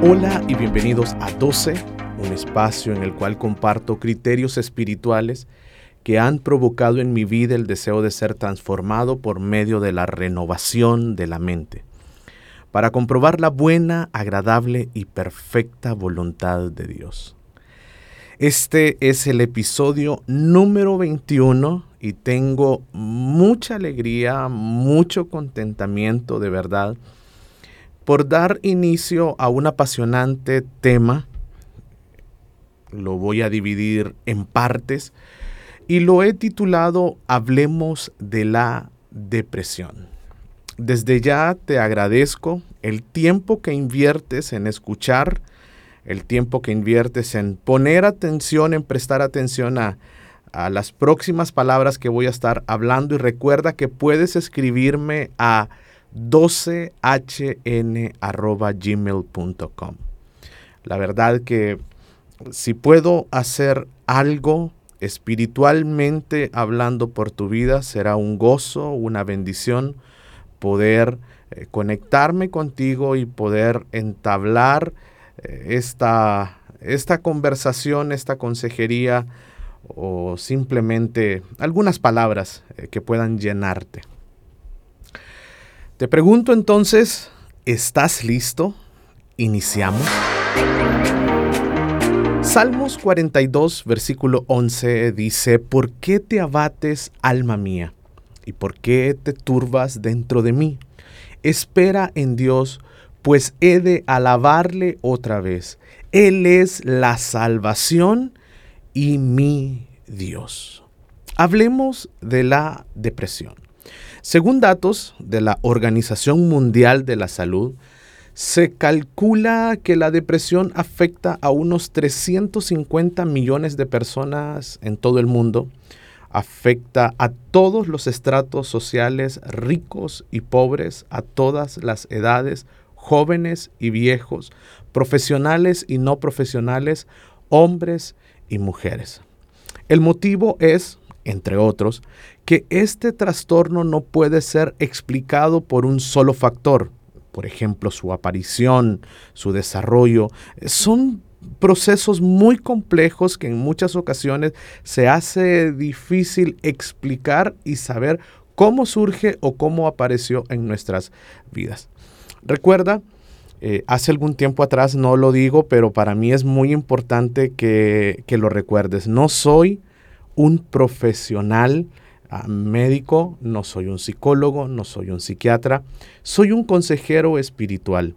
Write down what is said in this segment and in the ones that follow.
Hola y bienvenidos a 12, un espacio en el cual comparto criterios espirituales que han provocado en mi vida el deseo de ser transformado por medio de la renovación de la mente, para comprobar la buena, agradable y perfecta voluntad de Dios. Este es el episodio número 21 y tengo mucha alegría, mucho contentamiento de verdad por dar inicio a un apasionante tema. Lo voy a dividir en partes y lo he titulado Hablemos de la depresión. Desde ya te agradezco el tiempo que inviertes en escuchar, el tiempo que inviertes en poner atención, en prestar atención a, a las próximas palabras que voy a estar hablando y recuerda que puedes escribirme a 12hn.gmail.com. La verdad que si puedo hacer algo espiritualmente hablando por tu vida, será un gozo, una bendición poder eh, conectarme contigo y poder entablar eh, esta, esta conversación, esta consejería o simplemente algunas palabras eh, que puedan llenarte. Te pregunto entonces, ¿estás listo? Iniciamos. Salmos 42, versículo 11 dice, ¿por qué te abates, alma mía? ¿Y por qué te turbas dentro de mí? Espera en Dios, pues he de alabarle otra vez. Él es la salvación y mi Dios. Hablemos de la depresión. Según datos de la Organización Mundial de la Salud, se calcula que la depresión afecta a unos 350 millones de personas en todo el mundo. Afecta a todos los estratos sociales, ricos y pobres, a todas las edades, jóvenes y viejos, profesionales y no profesionales, hombres y mujeres. El motivo es entre otros, que este trastorno no puede ser explicado por un solo factor, por ejemplo, su aparición, su desarrollo. Son procesos muy complejos que en muchas ocasiones se hace difícil explicar y saber cómo surge o cómo apareció en nuestras vidas. Recuerda, eh, hace algún tiempo atrás no lo digo, pero para mí es muy importante que, lo recuerdes. No soy un profesional médico, no soy un psicólogo, no soy un psiquiatra, soy un consejero espiritual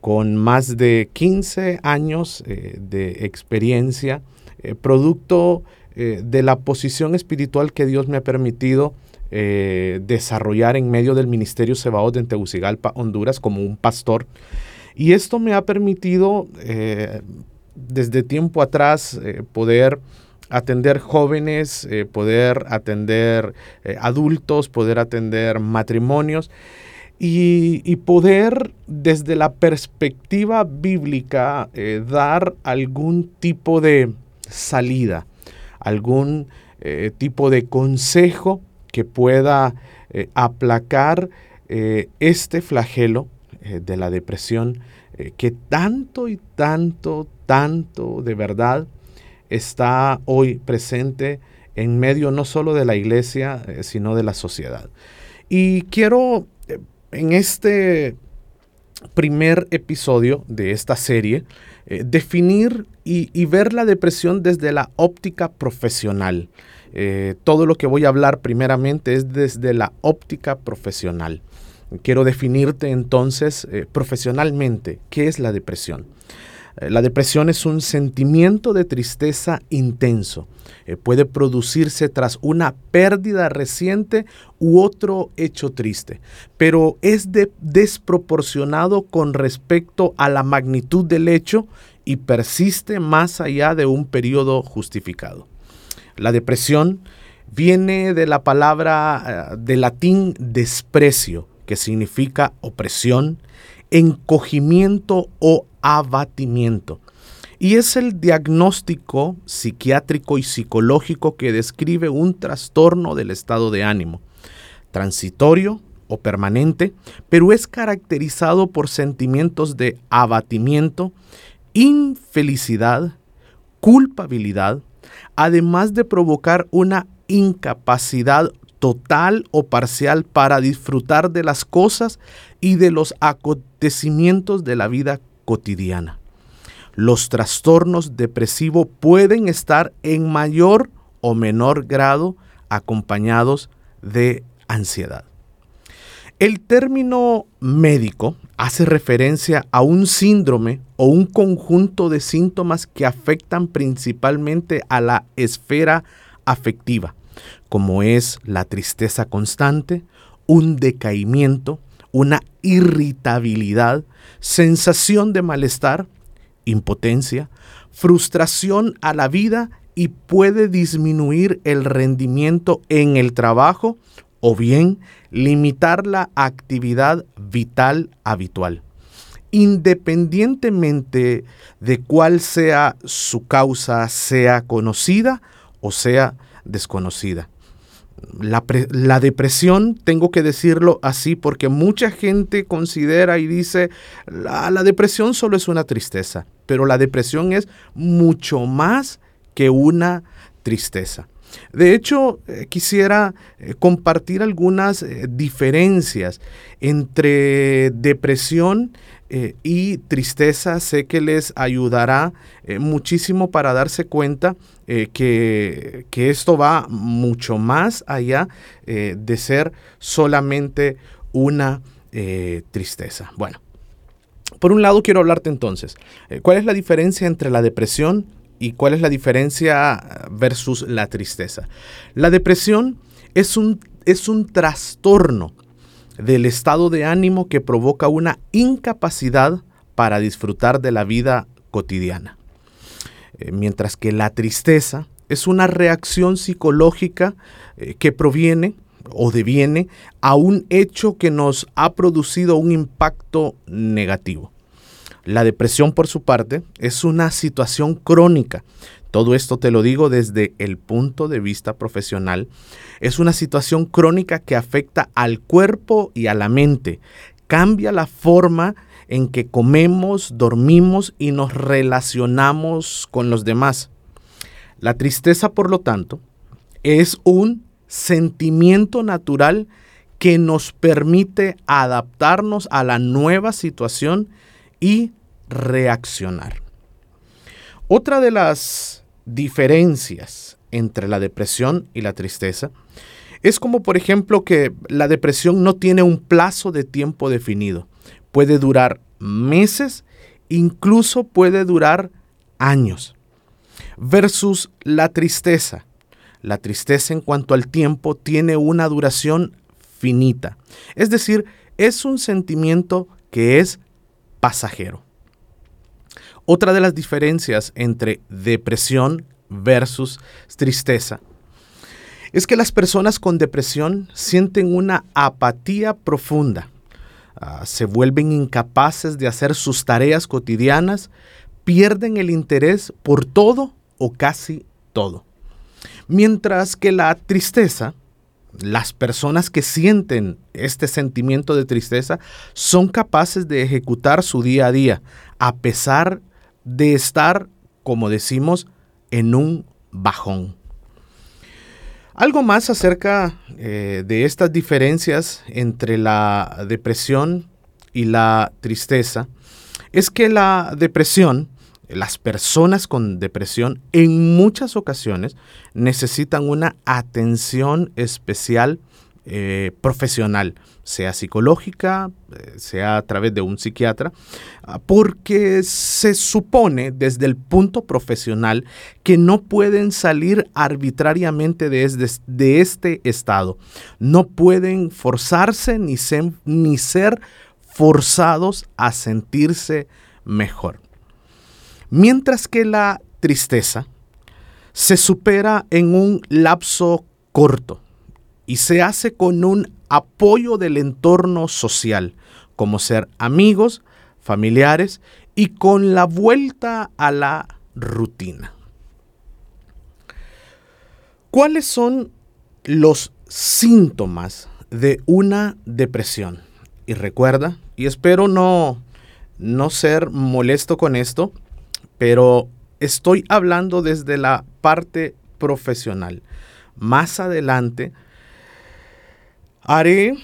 con más de 15 años eh, de experiencia, eh, producto eh, de la posición espiritual que Dios me ha permitido desarrollar en medio del Ministerio Sebaot en Tegucigalpa, Honduras, como un pastor. Y esto me ha permitido desde tiempo atrás poder atender jóvenes, eh, poder atender eh, adultos, poder atender matrimonios y, poder desde la perspectiva bíblica eh, dar algún tipo de salida, algún tipo de consejo que pueda aplacar este flagelo de la depresión que tanto y tanto, tanto de verdad está hoy presente en medio no solo de la iglesia, eh, sino de la sociedad. Y quiero eh, en este primer episodio de esta serie eh, definir y, ver la depresión desde la óptica profesional. todo lo que voy a hablar primeramente es desde la óptica profesional. Quiero definirte entonces profesionalmente qué es la depresión. Eh, la depresión es un sentimiento de tristeza intenso. Eh, puede producirse tras una pérdida reciente u otro hecho triste, pero es desproporcionado con respecto a la magnitud del hecho y persiste más allá de un periodo justificado. La depresión viene de la palabra de latín desprecio, que significa opresión, encogimiento o abatimiento. Y es el diagnóstico psiquiátrico y psicológico que describe un trastorno del estado de ánimo, transitorio o permanente, pero es caracterizado por sentimientos de abatimiento, infelicidad, culpabilidad, además de provocar una incapacidad total o parcial para disfrutar de las cosas y de los acontecimientos de la vida cotidiana. Los trastornos depresivos pueden estar en mayor o menor grado acompañados de ansiedad. El término médico hace referencia a un síndrome o un conjunto de síntomas que afectan principalmente a la esfera afectiva, como es la tristeza constante, un decaimiento, una irritabilidad, sensación de malestar, impotencia, frustración a la vida y puede disminuir el rendimiento en el trabajo o bien limitar la actividad vital habitual. Independientemente de cuál sea su causa, sea conocida o sea desconocida. La, depresión, tengo que decirlo así, porque mucha gente considera y dice, la, la depresión solo es una tristeza, pero la depresión es mucho más que una tristeza. De hecho, eh, quisiera eh, compartir algunas eh, diferencias entre depresión y tristeza. Sé que les ayudará muchísimo para darse cuenta que, que, esto va mucho más allá de ser solamente una tristeza. Bueno, por un lado quiero hablarte entonces, ¿cuál es la diferencia entre la depresión ¿Y cuál es la diferencia versus la tristeza? La depresión es un, es un trastorno del estado de ánimo que provoca una incapacidad para disfrutar de la vida cotidiana. Eh, mientras que la tristeza es una reacción psicológica eh, que proviene o deviene a un hecho que nos ha producido un impacto negativo. La depresión, por su parte, es una situación crónica. Todo esto te lo digo desde el punto de vista profesional. Es una situación crónica que afecta al cuerpo y a la mente. Cambia la forma en que comemos, dormimos y nos relacionamos con los demás. La tristeza, por lo tanto, es un sentimiento natural que nos permite adaptarnos a la nueva situación y reaccionar. Otra de las diferencias entre la depresión y la tristeza es como por ejemplo que la depresión no tiene un plazo de tiempo definido. Puede durar meses, incluso puede durar años. Versus la tristeza. La tristeza en cuanto al tiempo tiene una duración finita. Es decir, es un sentimiento que es pasajero. Otra de las diferencias entre depresión versus tristeza es que las personas con depresión sienten una apatía profunda, ah, se vuelven incapaces de hacer sus tareas cotidianas, pierden el interés por todo o casi todo. Mientras que la tristeza, las personas que sienten este sentimiento de tristeza son capaces de ejecutar su día a día, a pesar de estar, como decimos, en un bajón. Algo más acerca eh, de estas diferencias entre la depresión y la tristeza es que la depresión, las personas con depresión en muchas ocasiones necesitan una atención especial eh, profesional, sea psicológica, eh, sea a través de un psiquiatra, ah, porque se supone desde el punto profesional que no pueden salir arbitrariamente de, este estado. No pueden forzarse ni ni ser forzados a sentirse mejor. Mientras que la tristeza se supera en un lapso corto y se hace con un apoyo del entorno social, como ser amigos, familiares y con la vuelta a la rutina. ¿Cuáles son los síntomas de una depresión? Y recuerda, y espero no, no ser molesto con esto, pero estoy hablando desde la parte profesional. Más adelante Haré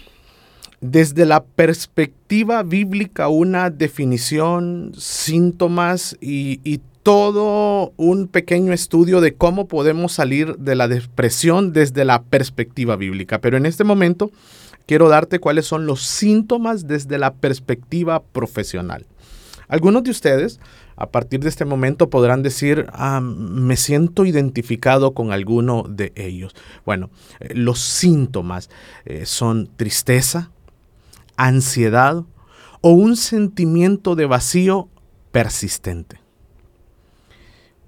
desde la perspectiva bíblica una definición, síntomas y, todo un pequeño estudio de cómo podemos salir de la depresión desde la perspectiva bíblica. Pero en este momento quiero darte cuáles son los síntomas desde la perspectiva profesional. Algunos de ustedes a partir de este momento podrán decir, ah, me siento identificado con alguno de ellos. Bueno, eh, los síntomas eh, son tristeza, ansiedad o un sentimiento de vacío persistente.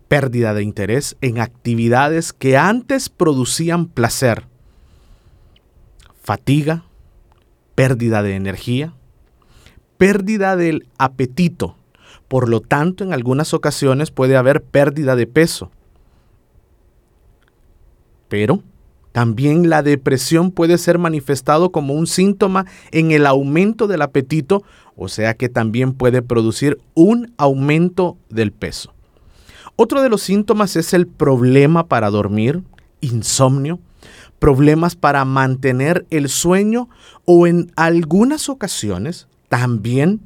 Pérdida de interés en actividades que antes producían placer. Fatiga, pérdida de energía, pérdida del apetito por lo tanto, en algunas ocasiones puede haber pérdida de peso. Pero también la depresión puede ser manifestado como un síntoma en el aumento del apetito, o sea que también puede producir un aumento del peso. Otro de los síntomas es el problema para dormir, insomnio, problemas para mantener el sueño o en algunas ocasiones también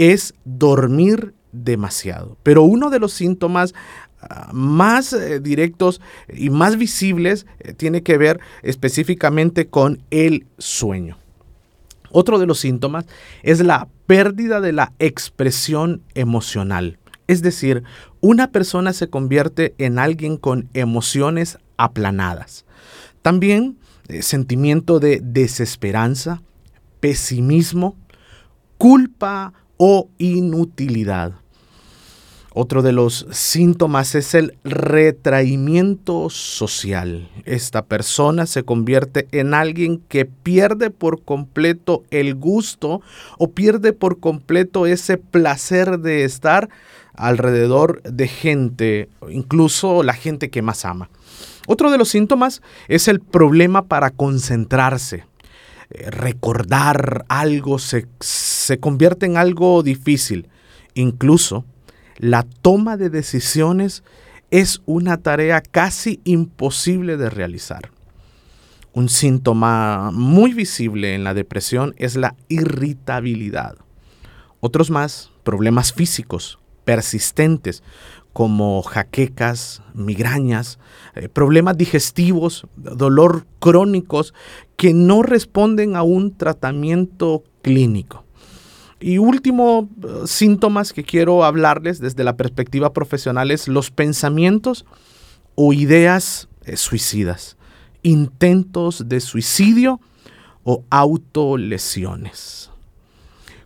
es dormir demasiado. Pero uno de los síntomas ah, más eh, directos y más visibles eh, tiene que ver específicamente con el sueño. Otro de los síntomas es la pérdida de la expresión emocional. Es decir, una persona se convierte en alguien con emociones aplanadas. También eh, sentimiento de desesperanza, pesimismo, culpa o inutilidad. Otro de los síntomas es el retraimiento social. Esta persona se convierte en alguien que pierde por completo el gusto o pierde por completo ese placer de estar alrededor de gente, incluso la gente que más ama. Otro de los síntomas es el problema para concentrarse. Eh, recordar algo se, se convierte en algo difícil. Incluso la toma de decisiones es una tarea casi imposible de realizar. Un síntoma muy visible en la depresión es la irritabilidad. Otros más, problemas físicos persistentes como jaquecas, migrañas, eh, problemas digestivos, dolor crónicos que no responden a un tratamiento clínico. Y último eh, síntomas que quiero hablarles desde la perspectiva profesional es los pensamientos o ideas eh, suicidas, intentos de suicidio o autolesiones.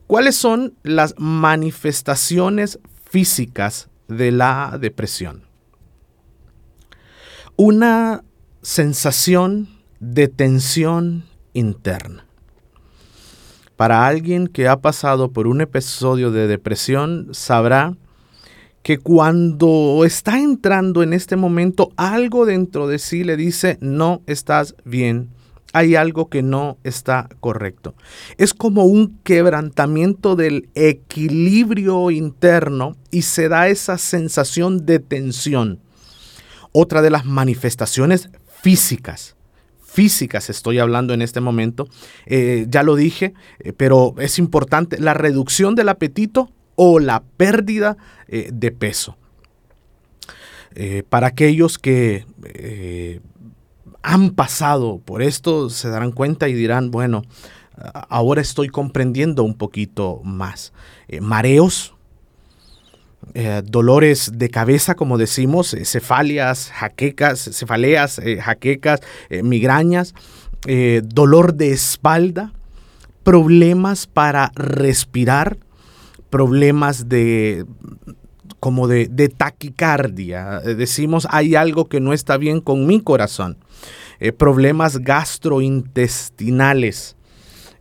¿Cuáles son las manifestaciones físicas de la depresión? Una sensación de tensión interna para alguien que ha pasado por un episodio de depresión, sabrá que cuando está entrando en este momento, algo dentro de sí le dice, no estás bien, hay algo que no está correcto. Es como un quebrantamiento del equilibrio interno y se da esa sensación de tensión. Otra de las manifestaciones físicas físicas estoy hablando en este momento. Eh, ya lo dije, eh, pero es importante la reducción del apetito o la pérdida eh, de peso. para aquellos que han pasado por esto, se darán cuenta y dirán, bueno, ahora estoy comprendiendo un poquito más. Mareos, eh, dolores de cabeza, como decimos, cefalias, jaquecas, cefaleas, jaquecas, migrañas, dolor de espalda, problemas para respirar, problemas de como de, taquicardia. Decimos, hay algo que no está bien con mi corazón. Eh, problemas gastrointestinales.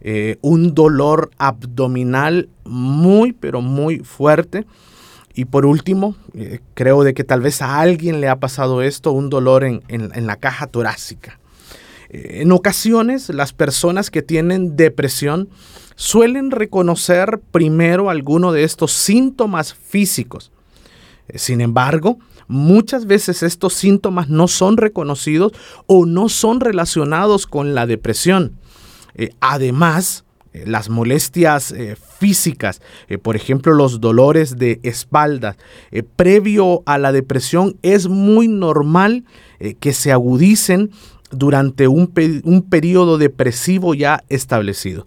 Eh, un dolor abdominal muy, pero muy fuerte. Y por último, eh, creo de que tal vez a alguien le ha pasado esto, un dolor en, en la caja torácica. En ocasiones, las personas que tienen depresión suelen reconocer primero alguno de estos síntomas físicos sin embargo, muchas veces estos síntomas no son reconocidos o no son relacionados con la depresión. Eh, además, eh, las molestias eh, físicas, por ejemplo los dolores de espalda, previo a la depresión es muy normal que se agudicen durante un, un periodo depresivo ya establecido.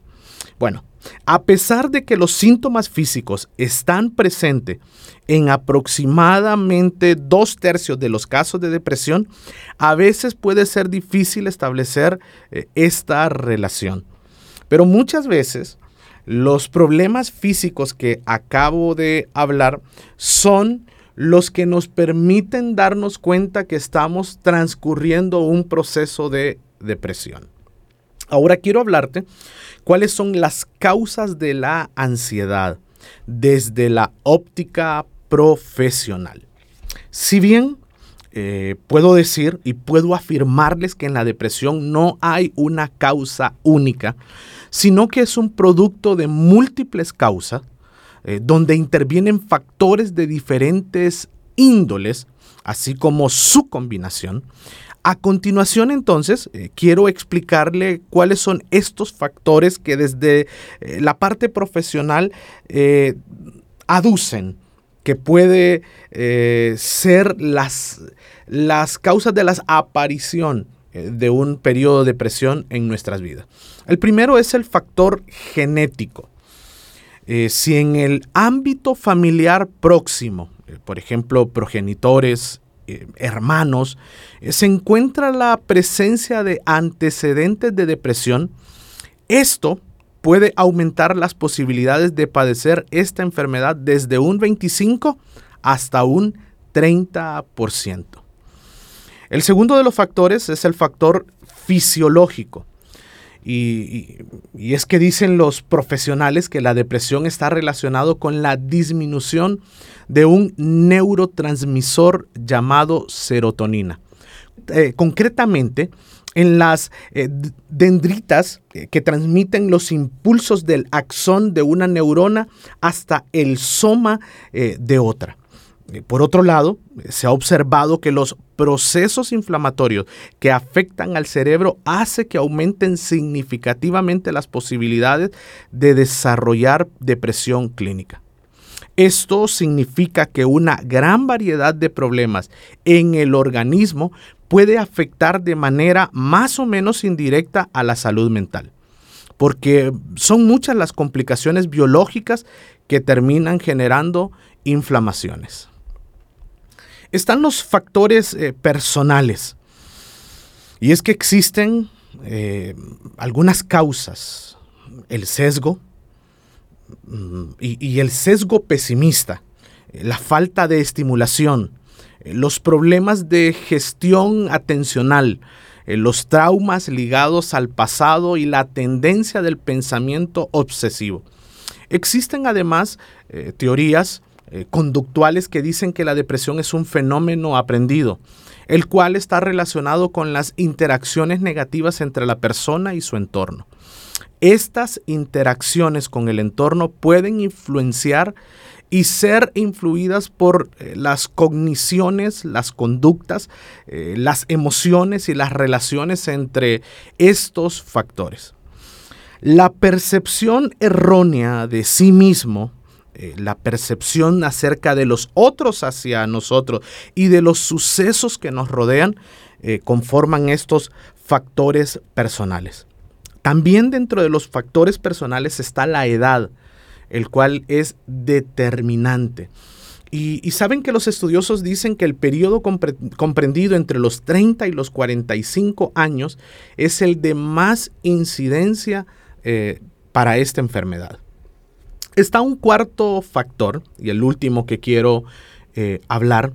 Bueno, a pesar de que los síntomas físicos están presentes en aproximadamente dos tercios de los casos de depresión, a veces puede ser difícil establecer eh, esta relación. Pero muchas veces los problemas físicos que acabo de hablar son los que nos permiten darnos cuenta que estamos transcurriendo un proceso de depresión. Ahora quiero hablarte cuáles son las causas de la ansiedad desde la óptica profesional. Si bien eh, puedo decir y puedo afirmarles que en la depresión no hay una causa única, sino que es un producto de múltiples causas, eh, donde intervienen factores de diferentes índoles, así como su combinación, a continuación, entonces, eh, quiero explicarle cuáles son estos factores que desde eh, la parte profesional aducen que puede ser las, las causas de la aparición de un periodo de depresión en nuestras vidas. El primero es el factor genético. si en el ámbito familiar próximo, por ejemplo, progenitores, eh, hermanos, eh, se encuentra la presencia de antecedentes de depresión, esto puede aumentar las posibilidades de padecer esta enfermedad desde un 25 hasta un 30%. El segundo de los factores es el factor fisiológico. Y, es que dicen los profesionales que la depresión está relacionado con la disminución de un neurotransmisor llamado serotonina. Eh, concretamente, en las eh, dendritas eh, que transmiten los impulsos del axón de una neurona hasta el soma de otra. Eh, por otro lado, se ha observado que los procesos inflamatorios que afectan al cerebro hace que aumenten significativamente las posibilidades de desarrollar depresión clínica. Esto significa que una gran variedad de problemas en el organismo puede afectar de manera más o menos indirecta a la salud mental, porque son muchas las complicaciones biológicas que terminan generando inflamaciones están los factores eh, personales. Y es que existen eh, algunas causas. El sesgo mm, y, el sesgo pesimista, eh, la falta de estimulación, los problemas de gestión atencional, los traumas ligados al pasado y la tendencia del pensamiento obsesivo. Existen además teorías eh, conductuales que dicen que la depresión es un fenómeno aprendido, el cual está relacionado con las interacciones negativas entre la persona y su entorno. Estas interacciones con el entorno pueden influenciar y ser influidas por eh, las cogniciones, las conductas, eh, las emociones y las relaciones entre estos factores. La percepción errónea de sí mismo eh, la percepción acerca de los otros hacia nosotros y de los sucesos que nos rodean eh, conforman estos factores personales. También dentro de los factores personales está la edad, el cual es determinante. Y, saben que los estudiosos dicen que el periodo comprendido entre los 30 y los 45 años es el de más incidencia eh, para esta enfermedad. Está un cuarto factor, y el último que quiero eh, hablar,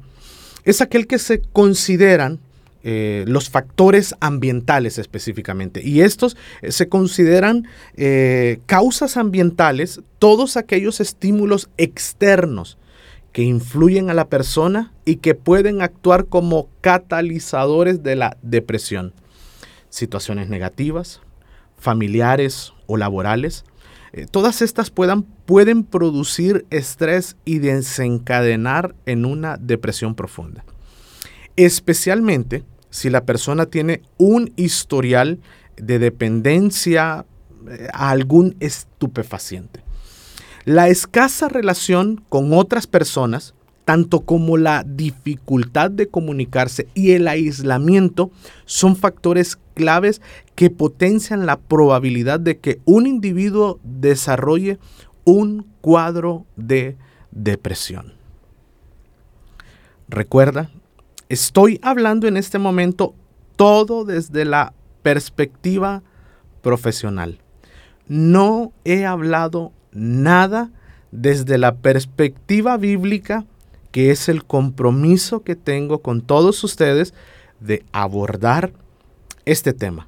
es aquel que se consideran eh, los factores ambientales específicamente. Y estos eh, se consideran causas ambientales, todos aquellos estímulos externos que influyen a la persona y que pueden actuar como catalizadores de la depresión. Situaciones negativas, familiares o laborales, eh, todas estas puedan, pueden producir estrés y desencadenar en una depresión profunda. Especialmente si la persona tiene un historial de dependencia eh, a algún estupefaciente. La escasa relación con otras personas tanto como la dificultad de comunicarse y el aislamiento son factores claves que potencian la probabilidad de que un individuo desarrolle un cuadro de depresión. Recuerda, estoy hablando en este momento todo desde la perspectiva profesional. No he hablado nada desde la perspectiva bíblica que es el compromiso que tengo con todos ustedes de abordar este tema.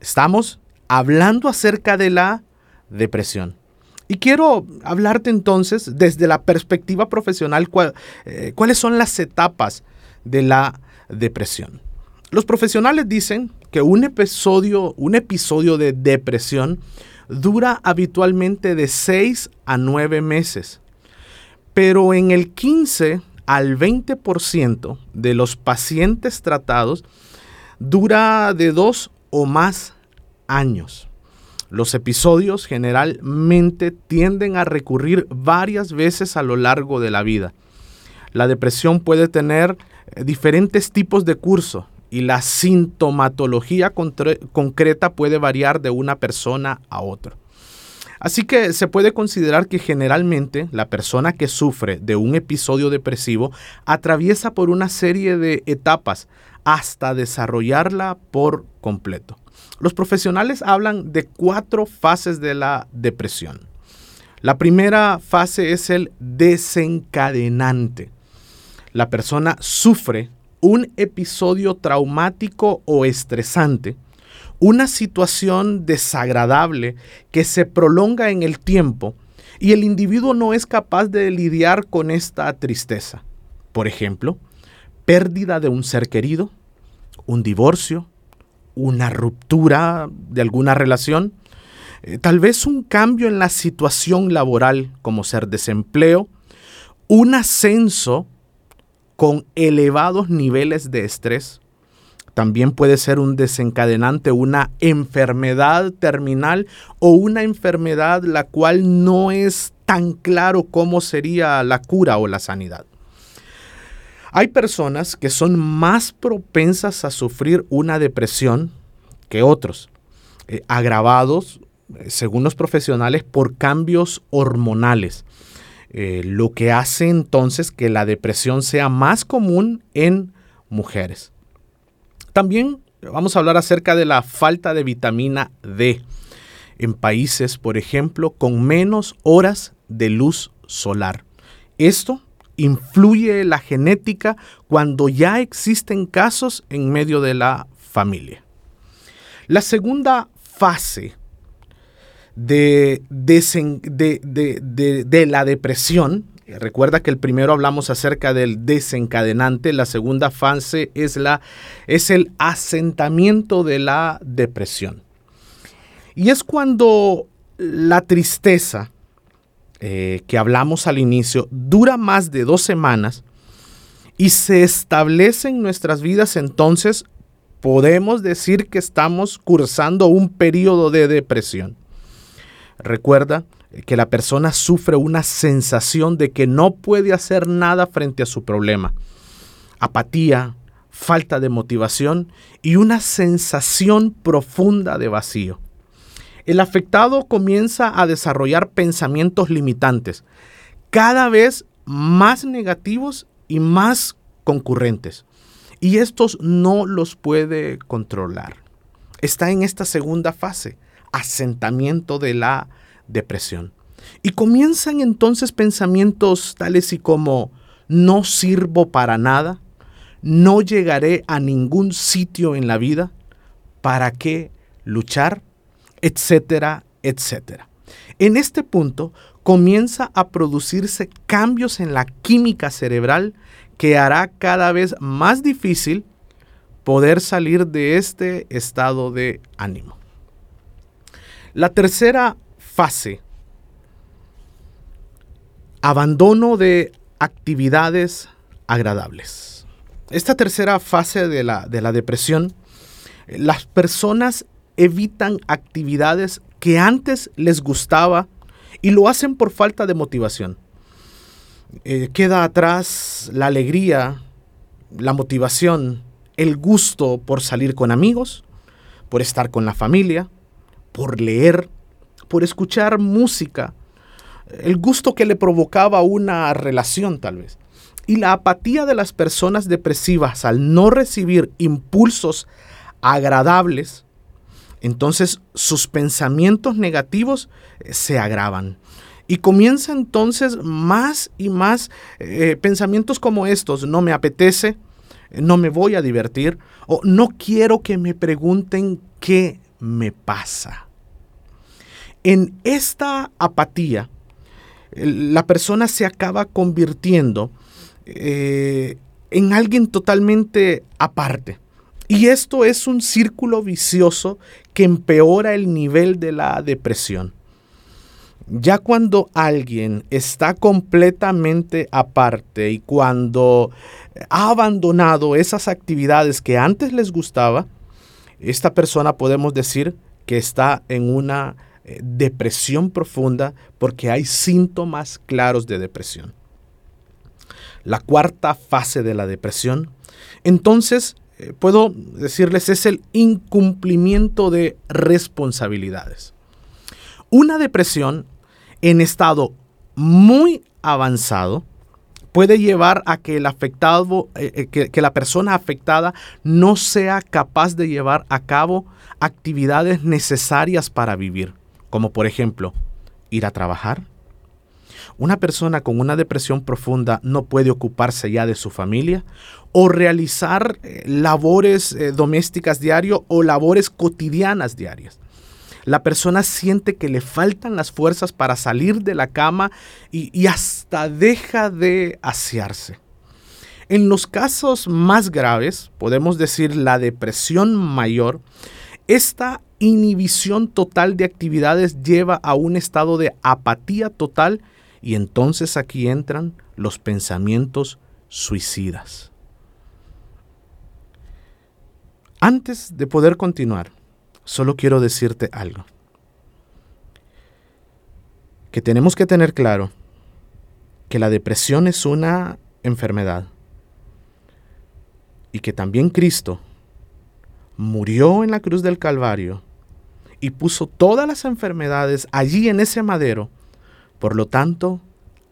Estamos hablando acerca de la depresión. Y quiero hablarte entonces desde la perspectiva profesional eh, cuáles son las etapas de la depresión. Los profesionales dicen que un episodio, un episodio de depresión dura habitualmente de 6 a 9 meses pero en el 15 al 20% de los pacientes tratados dura de dos o más años. Los episodios generalmente tienden a recurrir varias veces a lo largo de la vida. La depresión puede tener eh, diferentes tipos de curso y la sintomatología concreta puede variar de una persona a otra. Así que se puede considerar que generalmente la persona que sufre de un episodio depresivo atraviesa por una serie de etapas hasta desarrollarla por completo. Los profesionales hablan de cuatro fases de la depresión. La primera fase es el desencadenante. La persona sufre un episodio traumático o estresante una situación desagradable que se prolonga en el tiempo y el individuo no es capaz de lidiar con esta tristeza. Por ejemplo, pérdida de un ser querido, un divorcio, una ruptura de alguna relación, eh, tal vez un cambio en la situación laboral como ser desempleo, un ascenso con elevados niveles de estrés, también puede ser un desencadenante, una enfermedad terminal o una enfermedad la cual no es tan claro cómo sería la cura o la sanidad. Hay personas que son más propensas a sufrir una depresión que otros, eh, agravados, eh, según los profesionales, por cambios hormonales, eh, lo que hace entonces que la depresión sea más común en mujeres. También vamos a hablar acerca de la falta de vitamina D en países, por ejemplo, con menos horas de luz solar. Esto influye la genética cuando ya existen casos en medio de la familia. La segunda fase de, de, la depresión Recuerda que el primero hablamos acerca del desencadenante, la segunda fase es, la, es el asentamiento de la depresión. Y es cuando la tristeza eh, que hablamos al inicio dura más de dos semanas y se establece en nuestras vidas, entonces podemos decir que estamos cursando un periodo de depresión. Recuerda que la persona sufre una sensación de que no puede hacer nada frente a su problema. Apatía, falta de motivación y una sensación profunda de vacío. el afectado comienza a desarrollar pensamientos limitantes, cada vez más negativos y más concurrentes. Y estos no los puede controlar. Está en esta segunda fase, asentamiento de la depresión. Y comienzan entonces pensamientos tales y como no sirvo para nada, no llegaré a ningún sitio en la vida, ¿para qué luchar? etcétera, etcétera. En este punto comienza a producirse cambios en la química cerebral que hará cada vez más difícil poder salir de este estado de ánimo. La tercera fase, abandono de actividades agradables. Esta tercera fase de la, de la depresión, las personas evitan actividades que antes les gustaba y lo hacen por falta de motivación. Eh, queda atrás la alegría, la motivación, el gusto por salir con amigos, por estar con la familia, por leer, por escuchar música, el gusto que le provocaba una relación tal vez. Y la apatía de las personas depresivas al no recibir impulsos agradables entonces sus pensamientos negativos eh, se agravan. Y comienza entonces más y más eh, pensamientos como estos. No me apetece, no me voy a divertir o no quiero que me pregunten qué me pasa. En esta apatía, la persona se acaba convirtiendo eh, en alguien totalmente aparte. Y esto es un círculo vicioso que empeora el nivel de la depresión. Ya cuando alguien está completamente aparte y cuando ha abandonado esas actividades que antes les gustaba, esta persona podemos decir que está en una eh, depresión profunda porque hay síntomas claros de depresión. La cuarta fase de la depresión, entonces eh, puedo decirles, es el incumplimiento de responsabilidades. Una depresión en estado muy avanzado puede llevar a que el afectado, eh, que la persona afectada no sea capaz de llevar a cabo actividades necesarias para vivir, como por ejemplo ir a trabajar, una persona con una depresión profunda no puede ocuparse ya de su familia o realizar eh, labores eh, domésticas diario o labores cotidianas diarias. La persona siente que le faltan las fuerzas para salir de la cama y, y hasta deja de asearse. En los casos más graves, podemos decir la depresión mayor, esta inhibición total de actividades lleva a un estado de apatía total y entonces aquí entran los pensamientos suicidas. Antes de poder continuar, solo quiero decirte algo. Que tenemos que tener claro que la depresión es una enfermedad y que también Cristo murió en la cruz del Calvario y puso todas las enfermedades allí en ese madero por lo tanto,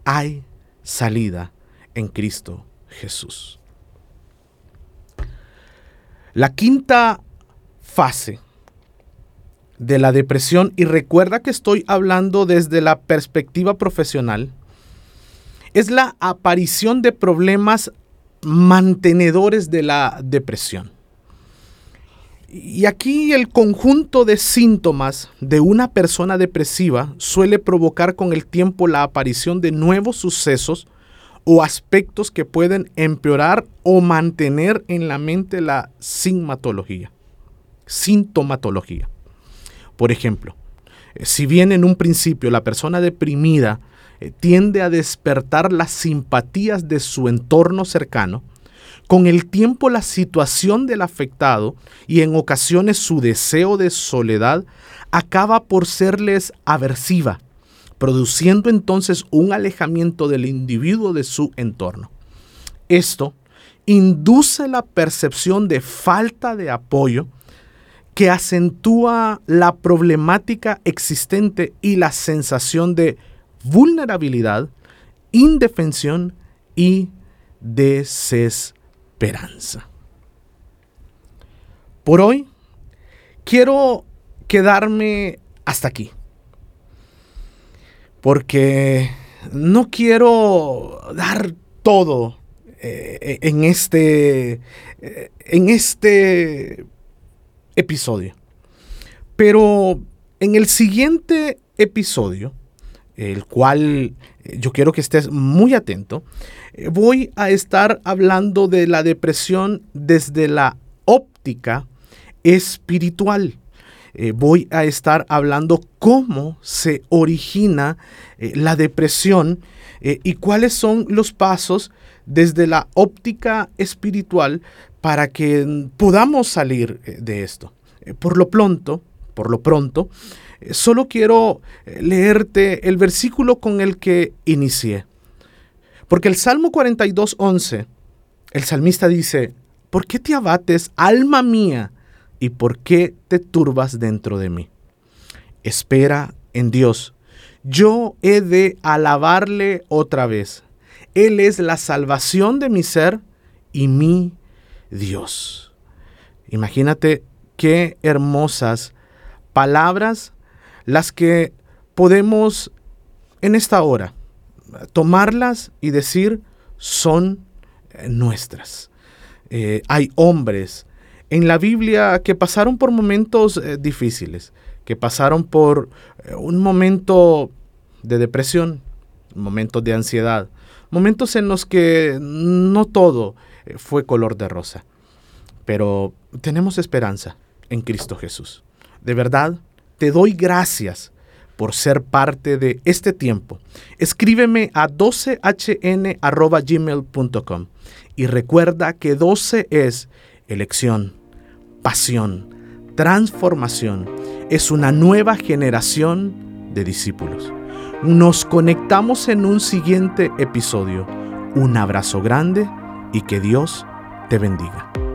hay salida en Cristo Jesús. La quinta fase de la depresión, y recuerda que estoy hablando desde la perspectiva profesional, es la aparición de problemas mantenedores de la depresión. Y aquí el conjunto de síntomas de una persona depresiva suele provocar con el tiempo la aparición de nuevos sucesos o aspectos que pueden empeorar o mantener en la mente la sintomatología. Sintomatología. Por ejemplo, eh, si bien en un principio la persona deprimida eh, tiende a despertar las simpatías de su entorno cercano, con el tiempo la situación del afectado y en ocasiones su deseo de soledad acaba por serles aversiva, produciendo entonces un alejamiento del individuo de su entorno. Esto induce la percepción de falta de apoyo que acentúa la problemática existente y la sensación de vulnerabilidad, indefensión y desesperanza. Por hoy quiero quedarme hasta aquí. Porque no quiero dar todo eh, en, este, eh, en este episodio. Pero en el siguiente episodio, el cual eh, yo quiero que estés muy atento, voy a estar hablando de la depresión desde la óptica espiritual. Eh, voy a estar hablando cómo se origina eh, la depresión eh, y cuáles son los pasos desde la óptica espiritual para que podamos salir de esto. por lo pronto, por lo pronto, solo quiero leerte el versículo con el que inicié. Porque el Salmo 42.11, el salmista dice, ¿por qué te abates, alma mía? ¿Y por qué te turbas dentro de mí? Espera en Dios. Yo he de alabarle otra vez. Él es la salvación de mi ser y mi Dios. Imagínate qué hermosas palabras las que podemos en esta hora tomarlas y decir son nuestras. Eh, hay hombres, en la Biblia que pasaron por momentos eh, difíciles, que pasaron por eh, un momento de depresión, momentos de ansiedad, momentos en los que no todo eh, fue color de rosa. Pero tenemos esperanza en Cristo Jesús. De verdad, te doy gracias por ser parte de este tiempo. Escríbeme a 12hn.gmail.com y recuerda que 12 es elección, pasión, transformación. Es una nueva generación de discípulos. Nos conectamos en un siguiente episodio. Un abrazo grande y que Dios te bendiga.